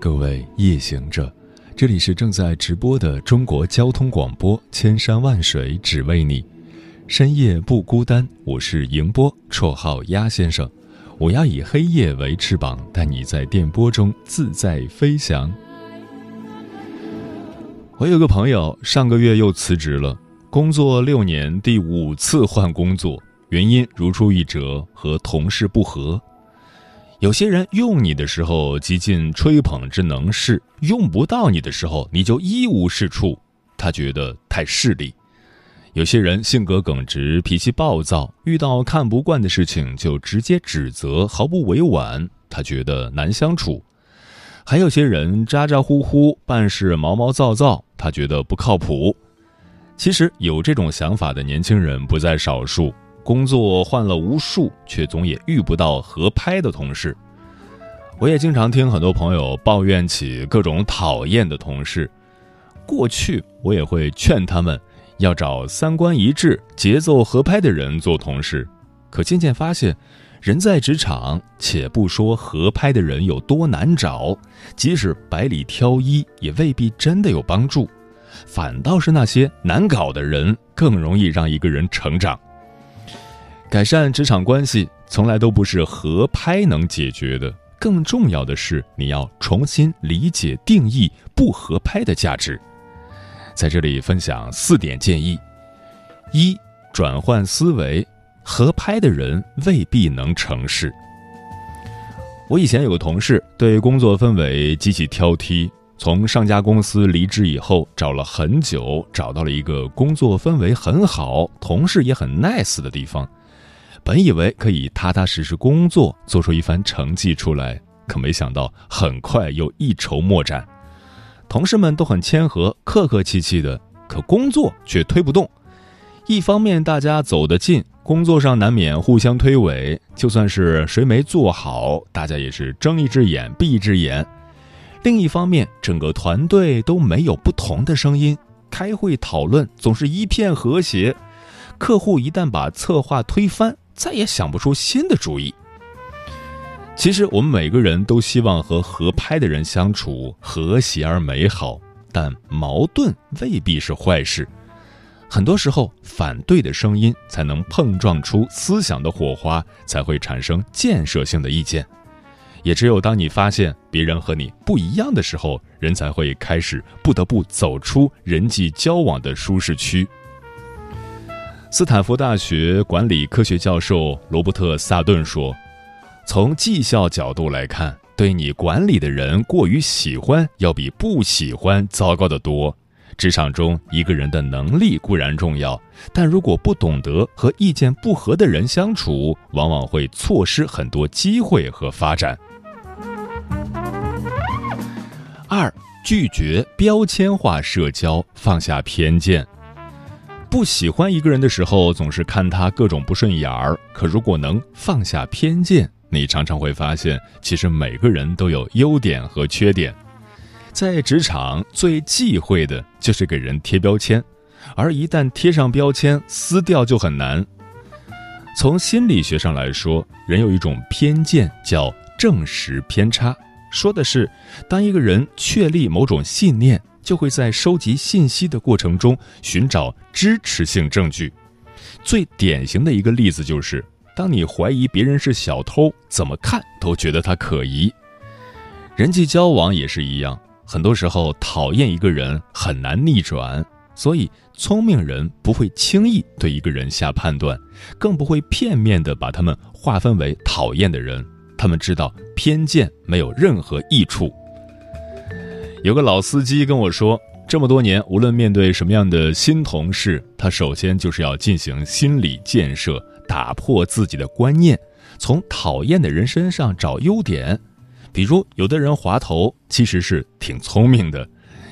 各位夜行者，这里是正在直播的中国交通广播，千山万水只为你，深夜不孤单。我是迎波，绰号鸭先生。我要以黑夜为翅膀，带你在电波中自在飞翔。我有个朋友，上个月又辞职了，工作六年，第五次换工作，原因如出一辙，和同事不和。有些人用你的时候极尽吹捧之能事，用不到你的时候你就一无是处，他觉得太势利。有些人性格耿直，脾气暴躁，遇到看不惯的事情就直接指责，毫不委婉，他觉得难相处。还有些人咋咋呼呼，办事毛毛躁躁，他觉得不靠谱。其实有这种想法的年轻人不在少数。工作换了无数，却总也遇不到合拍的同事。我也经常听很多朋友抱怨起各种讨厌的同事。过去我也会劝他们要找三观一致、节奏合拍的人做同事。可渐渐发现，人在职场，且不说合拍的人有多难找，即使百里挑一，也未必真的有帮助。反倒是那些难搞的人，更容易让一个人成长。改善职场关系从来都不是合拍能解决的，更重要的是你要重新理解定义不合拍的价值。在这里分享四点建议：一、转换思维，合拍的人未必能成事。我以前有个同事对工作氛围极其挑剔，从上家公司离职以后，找了很久，找到了一个工作氛围很好、同事也很 nice 的地方。本以为可以踏踏实实工作，做出一番成绩出来，可没想到很快又一筹莫展。同事们都很谦和、客客气气的，可工作却推不动。一方面大家走得近，工作上难免互相推诿；就算是谁没做好，大家也是睁一只眼闭一只眼。另一方面，整个团队都没有不同的声音，开会讨论总是一片和谐。客户一旦把策划推翻，再也想不出新的主意。其实我们每个人都希望和合拍的人相处和谐而美好，但矛盾未必是坏事。很多时候，反对的声音才能碰撞出思想的火花，才会产生建设性的意见。也只有当你发现别人和你不一样的时候，人才会开始不得不走出人际交往的舒适区。斯坦福大学管理科学教授罗伯特·萨顿说：“从绩效角度来看，对你管理的人过于喜欢，要比不喜欢糟糕得多。职场中，一个人的能力固然重要，但如果不懂得和意见不合的人相处，往往会错失很多机会和发展。”二、拒绝标签化社交，放下偏见。不喜欢一个人的时候，总是看他各种不顺眼儿。可如果能放下偏见，你常常会发现，其实每个人都有优点和缺点。在职场最忌讳的就是给人贴标签，而一旦贴上标签，撕掉就很难。从心理学上来说，人有一种偏见叫证实偏差，说的是当一个人确立某种信念。就会在收集信息的过程中寻找支持性证据。最典型的一个例子就是，当你怀疑别人是小偷，怎么看都觉得他可疑。人际交往也是一样，很多时候讨厌一个人很难逆转，所以聪明人不会轻易对一个人下判断，更不会片面的把他们划分为讨厌的人。他们知道偏见没有任何益处。有个老司机跟我说，这么多年，无论面对什么样的新同事，他首先就是要进行心理建设，打破自己的观念，从讨厌的人身上找优点。比如，有的人滑头其实是挺聪明的；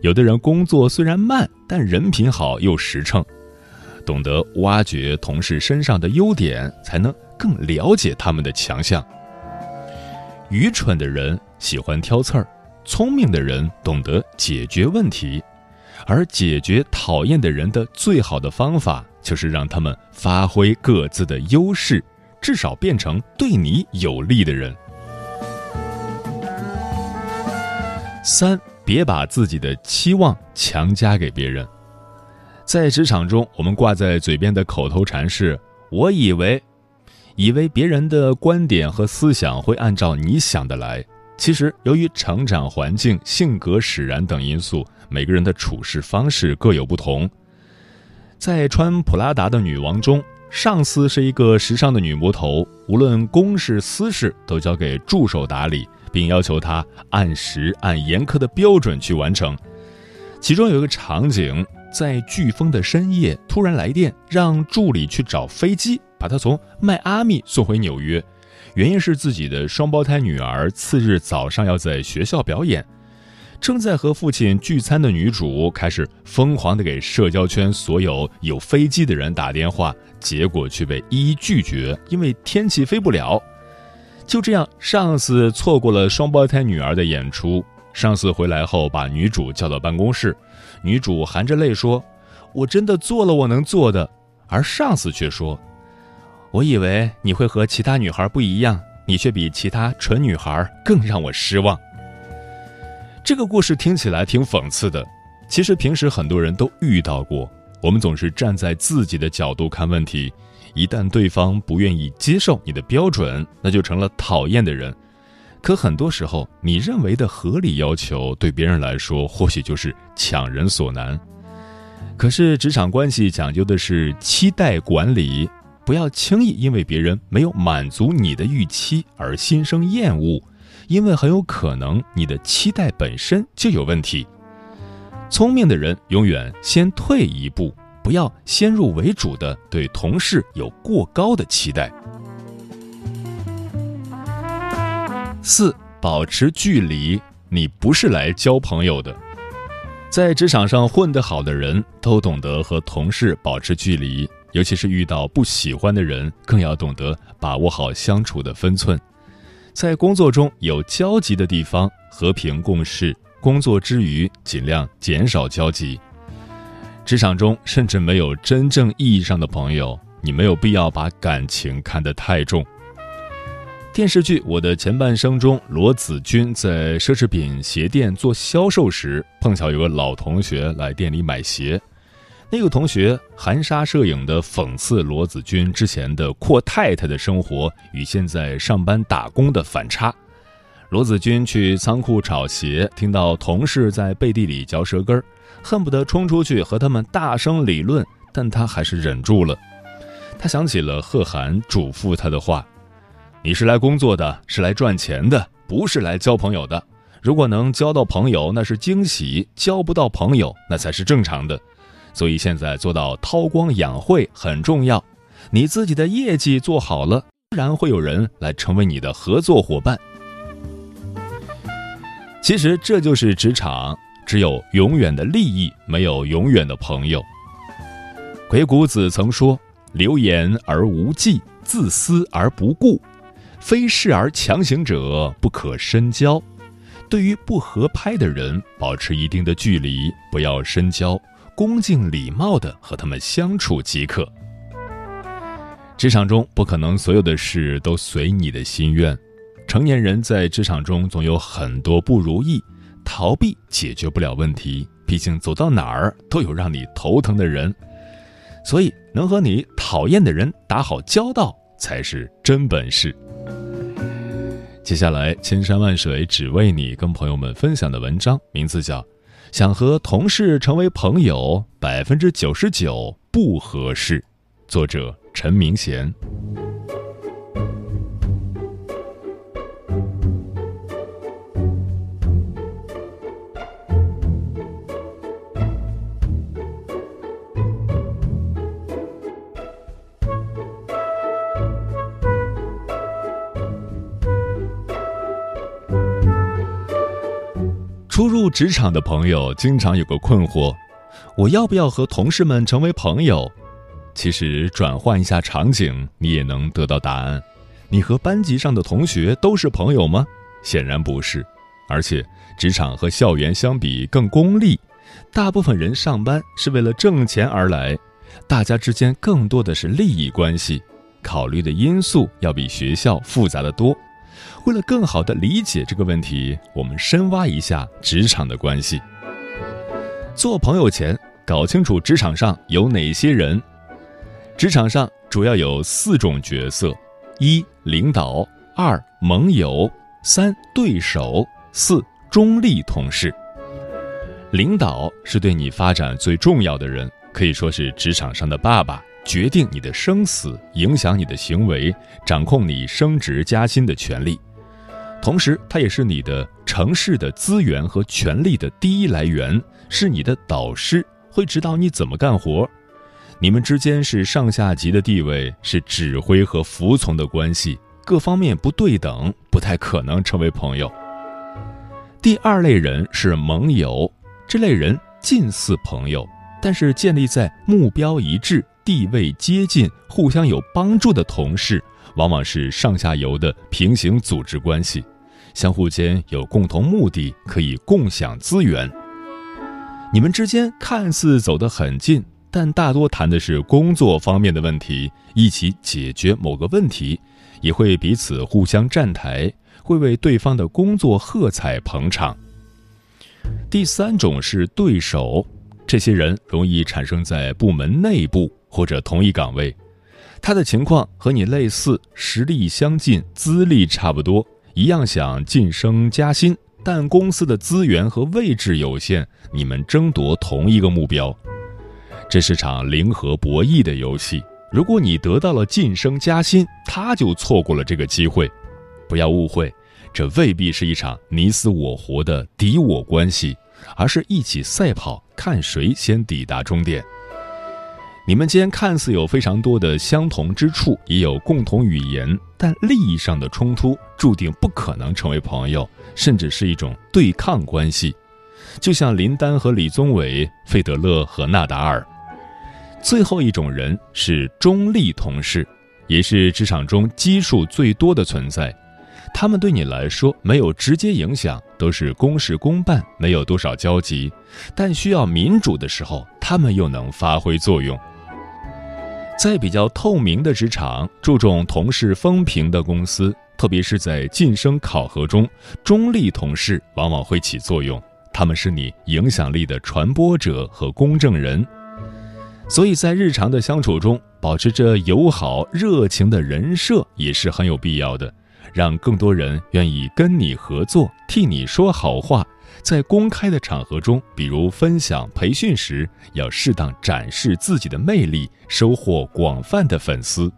有的人工作虽然慢，但人品好又实诚。懂得挖掘同事身上的优点，才能更了解他们的强项。愚蠢的人喜欢挑刺儿，聪明的人懂得解决问题，而解决讨厌的人的最好的方法，就是让他们发挥各自的优势，至少变成对你有利的人。三，别把自己的期望强加给别人。在职场中，我们挂在嘴边的口头禅是“我以为”，以为别人的观点和思想会按照你想的来。其实，由于成长环境、性格使然等因素，每个人的处事方式各有不同。在穿普拉达的女王中，上司是一个时尚的女魔头，无论公事私事都交给助手打理，并要求她按时按严苛的标准去完成。其中有一个场景。在飓风的深夜，突然来电，让助理去找飞机，把他从迈阿密送回纽约。原因是自己的双胞胎女儿次日早上要在学校表演。正在和父亲聚餐的女主开始疯狂地给社交圈所有有飞机的人打电话，结果却被一一拒绝，因为天气飞不了。就这样，上司错过了双胞胎女儿的演出。上司回来后，把女主叫到办公室。女主含着泪说：“我真的做了我能做的。”而上司却说：“我以为你会和其他女孩不一样，你却比其他蠢女孩更让我失望。”这个故事听起来挺讽刺的，其实平时很多人都遇到过。我们总是站在自己的角度看问题，一旦对方不愿意接受你的标准，那就成了讨厌的人。可很多时候，你认为的合理要求，对别人来说或许就是强人所难。可是职场关系讲究的是期待管理，不要轻易因为别人没有满足你的预期而心生厌恶，因为很有可能你的期待本身就有问题。聪明的人永远先退一步，不要先入为主的对同事有过高的期待。四，保持距离。你不是来交朋友的。在职场上混得好的人都懂得和同事保持距离，尤其是遇到不喜欢的人，更要懂得把握好相处的分寸。在工作中有交集的地方，和平共事；工作之余，尽量减少交集。职场中甚至没有真正意义上的朋友，你没有必要把感情看得太重。电视剧《我的前半生》中，罗子君在奢侈品鞋店做销售时，碰巧有个老同学来店里买鞋。那个同学含沙射影地讽刺罗子君之前的阔太太的生活与现在上班打工的反差。罗子君去仓库找鞋，听到同事在背地里嚼舌根儿，恨不得冲出去和他们大声理论，但他还是忍住了。他想起了贺涵嘱咐他的话。你是来工作的，是来赚钱的，不是来交朋友的。如果能交到朋友，那是惊喜；交不到朋友，那才是正常的。所以现在做到韬光养晦很重要。你自己的业绩做好了，自然会有人来成为你的合作伙伴。其实这就是职场，只有永远的利益，没有永远的朋友。鬼谷子曾说：“流言而无忌，自私而不顾。”非事而强行者不可深交，对于不合拍的人，保持一定的距离，不要深交，恭敬礼貌的和他们相处即可。职场中不可能所有的事都随你的心愿，成年人在职场中总有很多不如意，逃避解决不了问题，毕竟走到哪儿都有让你头疼的人，所以能和你讨厌的人打好交道才是真本事。接下来，千山万水只为你，跟朋友们分享的文章名字叫《想和同事成为朋友，百分之九十九不合适》，作者陈明贤。职场的朋友经常有个困惑：我要不要和同事们成为朋友？其实转换一下场景，你也能得到答案。你和班级上的同学都是朋友吗？显然不是。而且，职场和校园相比更功利，大部分人上班是为了挣钱而来，大家之间更多的是利益关系，考虑的因素要比学校复杂的多。为了更好的理解这个问题，我们深挖一下职场的关系。做朋友前，搞清楚职场上有哪些人。职场上主要有四种角色：一、领导；二、盟友；三、对手。四中立同事，领导是对你发展最重要的人，可以说是职场上的爸爸，决定你的生死，影响你的行为，掌控你升职加薪的权利。同时，他也是你的城市的资源和权力的第一来源，是你的导师，会指导你怎么干活。你们之间是上下级的地位，是指挥和服从的关系，各方面不对等，不太可能成为朋友。第二类人是盟友，这类人近似朋友，但是建立在目标一致、地位接近、互相有帮助的同事，往往是上下游的平行组织关系，相互间有共同目的，可以共享资源。你们之间看似走得很近，但大多谈的是工作方面的问题，一起解决某个问题，也会彼此互相站台。会为对方的工作喝彩捧场。第三种是对手，这些人容易产生在部门内部或者同一岗位，他的情况和你类似，实力相近，资历差不多，一样想晋升加薪，但公司的资源和位置有限，你们争夺同一个目标，这是场零和博弈的游戏。如果你得到了晋升加薪，他就错过了这个机会。不要误会。这未必是一场你死我活的敌我关系，而是一起赛跑，看谁先抵达终点。你们间看似有非常多的相同之处，也有共同语言，但利益上的冲突注定不可能成为朋友，甚至是一种对抗关系。就像林丹和李宗伟、费德勒和纳达尔。最后一种人是中立同事，也是职场中基数最多的存在。他们对你来说没有直接影响，都是公事公办，没有多少交集。但需要民主的时候，他们又能发挥作用。在比较透明的职场、注重同事风评的公司，特别是在晋升考核中，中立同事往往会起作用。他们是你影响力的传播者和公证人。所以在日常的相处中，保持着友好热情的人设也是很有必要的。让更多人愿意跟你合作，替你说好话。在公开的场合中，比如分享培训时，要适当展示自己的魅力，收获广泛的粉丝。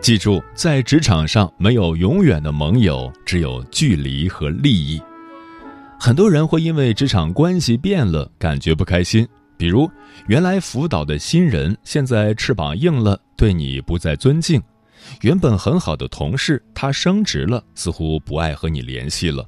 记住，在职场上没有永远的盟友，只有距离和利益。很多人会因为职场关系变了，感觉不开心。比如，原来辅导的新人，现在翅膀硬了，对你不再尊敬；原本很好的同事，他升职了，似乎不爱和你联系了；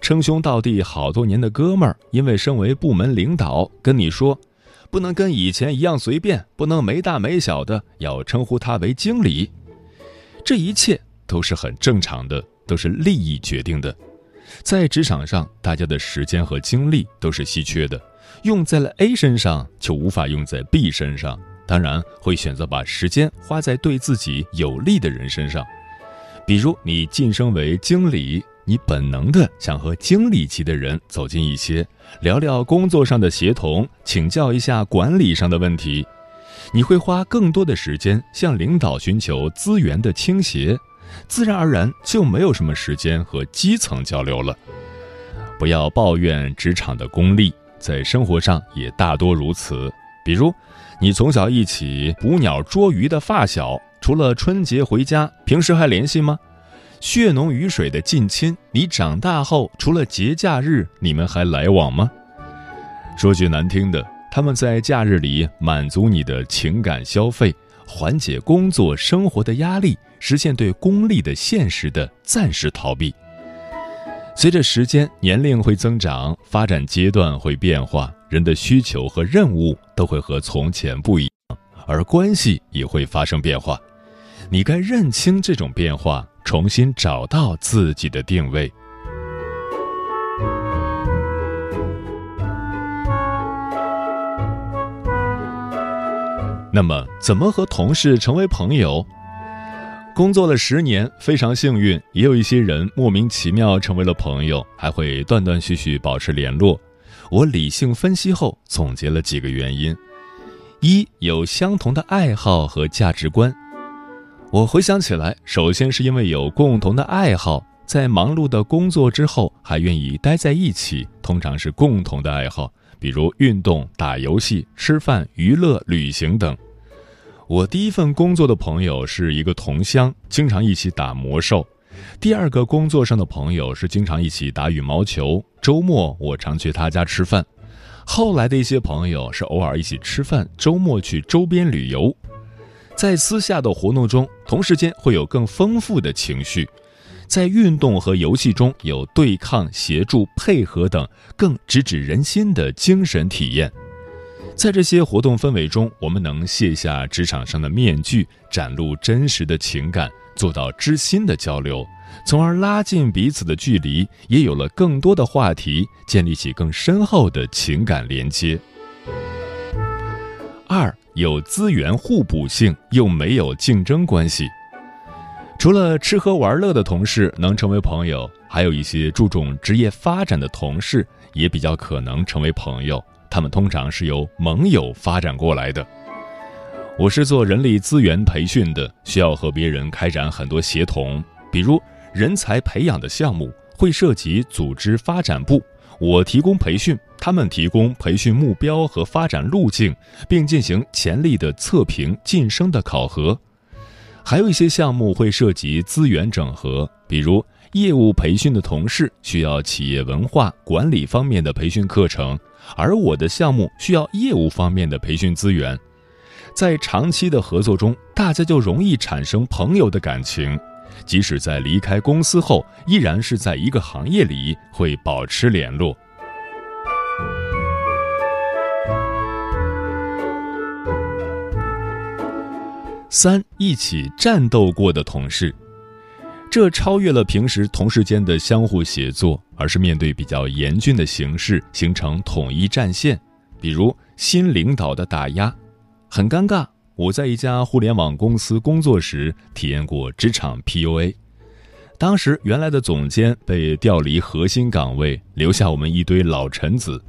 称兄道弟好多年的哥们儿，因为身为部门领导，跟你说，不能跟以前一样随便，不能没大没小的，要称呼他为经理。这一切都是很正常的，都是利益决定的。在职场上，大家的时间和精力都是稀缺的，用在了 A 身上就无法用在 B 身上，当然会选择把时间花在对自己有利的人身上。比如你晋升为经理，你本能的想和经理级的人走近一些，聊聊工作上的协同，请教一下管理上的问题，你会花更多的时间向领导寻求资源的倾斜。自然而然就没有什么时间和基层交流了。不要抱怨职场的功利，在生活上也大多如此。比如，你从小一起捕鸟捉鱼的发小，除了春节回家，平时还联系吗？血浓于水的近亲，你长大后除了节假日，你们还来往吗？说句难听的，他们在假日里满足你的情感消费，缓解工作生活的压力，实现对功利的现实的暂时逃避。随着时间年龄会增长，发展阶段会变化，人的需求和任务都会和从前不一样，而关系也会发生变化。你该认清这种变化，重新找到自己的定位。那么，怎么和同事成为朋友？工作了十年，非常幸运，也有一些人莫名其妙成为了朋友，还会断断续续保持联络。我理性分析后，总结了几个原因：一有相同的爱好和价值观。我回想起来，首先是因为有共同的爱好，在忙碌的工作之后还愿意待在一起，通常是共同的爱好。比如运动、打游戏、吃饭、娱乐、旅行等。我第一份工作的朋友是一个同乡，经常一起打魔兽。第二个工作上的朋友是经常一起打羽毛球，周末我常去他家吃饭。后来的一些朋友是偶尔一起吃饭，周末去周边旅游。在私下的活动中，同时间会有更丰富的情绪。在运动和游戏中有对抗、协助、配合等更直指人心的精神体验。在这些活动氛围中，我们能卸下职场上的面具，展露真实的情感，做到知心的交流，从而拉近彼此的距离，也有了更多的话题，建立起更深厚的情感连接。二有资源互补性，又没有竞争关系。除了吃喝玩乐的同事能成为朋友，还有一些注重职业发展的同事也比较可能成为朋友。他们通常是由盟友发展过来的。我是做人力资源培训的，需要和别人开展很多协同，比如人才培养的项目会涉及组织发展部，我提供培训，他们提供培训目标和发展路径，并进行潜力的测评、晋升的考核。还有一些项目会涉及资源整合，比如业务培训的同事需要企业文化管理方面的培训课程，而我的项目需要业务方面的培训资源。在长期的合作中，大家就容易产生朋友的感情，即使在离开公司后，依然是在一个行业里会保持联络。三一起战斗过的同事，这超越了平时同事间的相互协作，而是面对比较严峻的形势形成统一战线。比如新领导的打压，很尴尬。我在一家互联网公司工作时，体验过职场 PUA。当时原来的总监被调离核心岗位，留下我们一堆老臣子。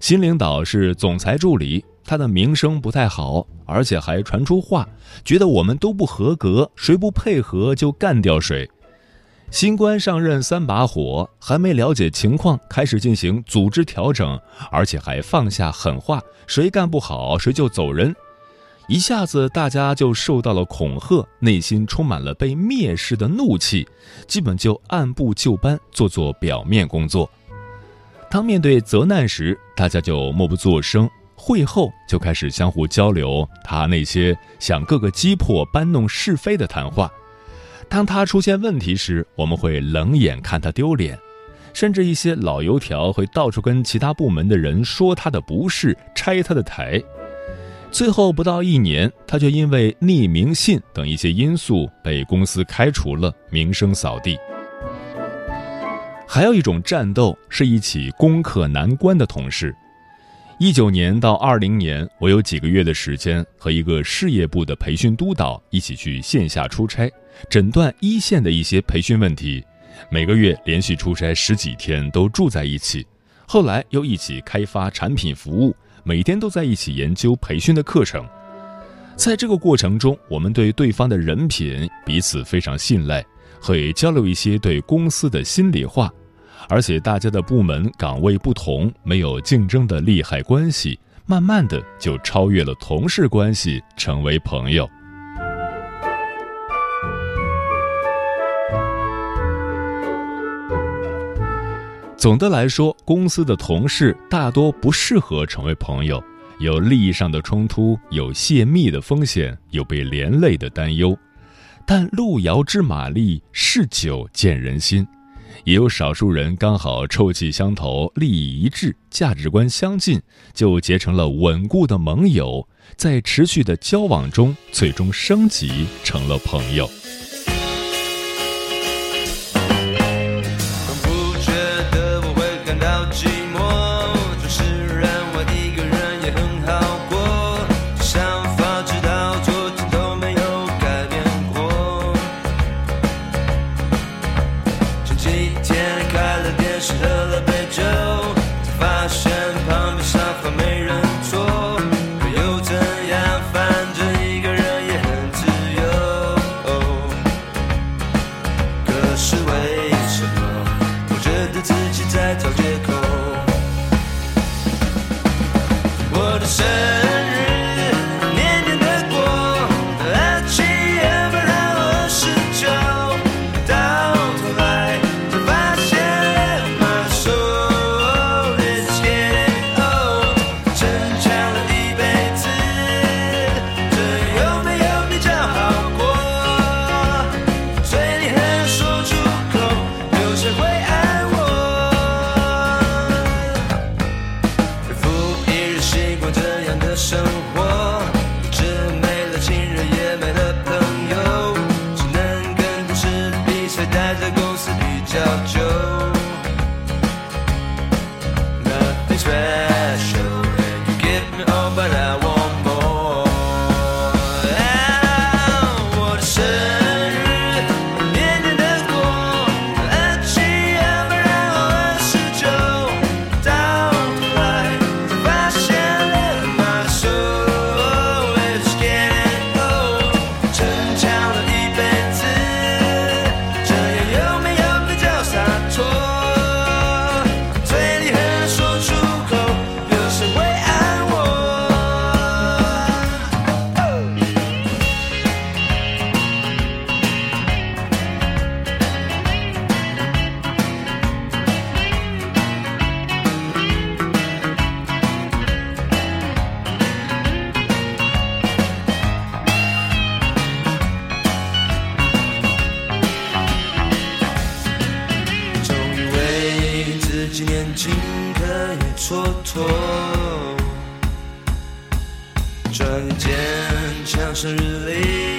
新领导是总裁助理。他的名声不太好，而且还传出话，觉得我们都不合格，谁不配合就干掉谁。新官上任三把火，还没了解情况，开始进行组织调整，而且还放下狠话，谁干不好谁就走人。一下子大家就受到了恐吓，内心充满了被蔑视的怒气，基本就按部就班做做表面工作。当面对责难时，大家就默不作声。会后就开始相互交流他那些想各个击破、搬弄是非的谈话。当他出现问题时，我们会冷眼看他丢脸，甚至一些老油条会到处跟其他部门的人说他的不是，拆他的台。最后不到一年，他就因为匿名信等一些因素被公司开除了，名声扫地。还有一种战斗是一起攻克难关的同事。一九年到二零年，我有几个月的时间和一个事业部的培训督导一起去线下出差，诊断一线的一些培训问题。每个月连续出差十几天，都住在一起。后来又一起开发产品服务，每天都在一起研究培训的课程。在这个过程中，我们对对方的人品彼此非常信赖，会交流一些对公司的心里话。而且大家的部门岗位不同，没有竞争的利害关系，慢慢的就超越了同事关系，成为朋友。总的来说，公司的同事大多不适合成为朋友，有利益上的冲突，有泄密的风险，有被连累的担忧。但路遥知马力，事久见人心。也有少数人刚好臭气相投、利益一致、价值观相近，就结成了稳固的盟友，在持续的交往中，最终升级成了朋友。转眼间，墙上日历页页掉落。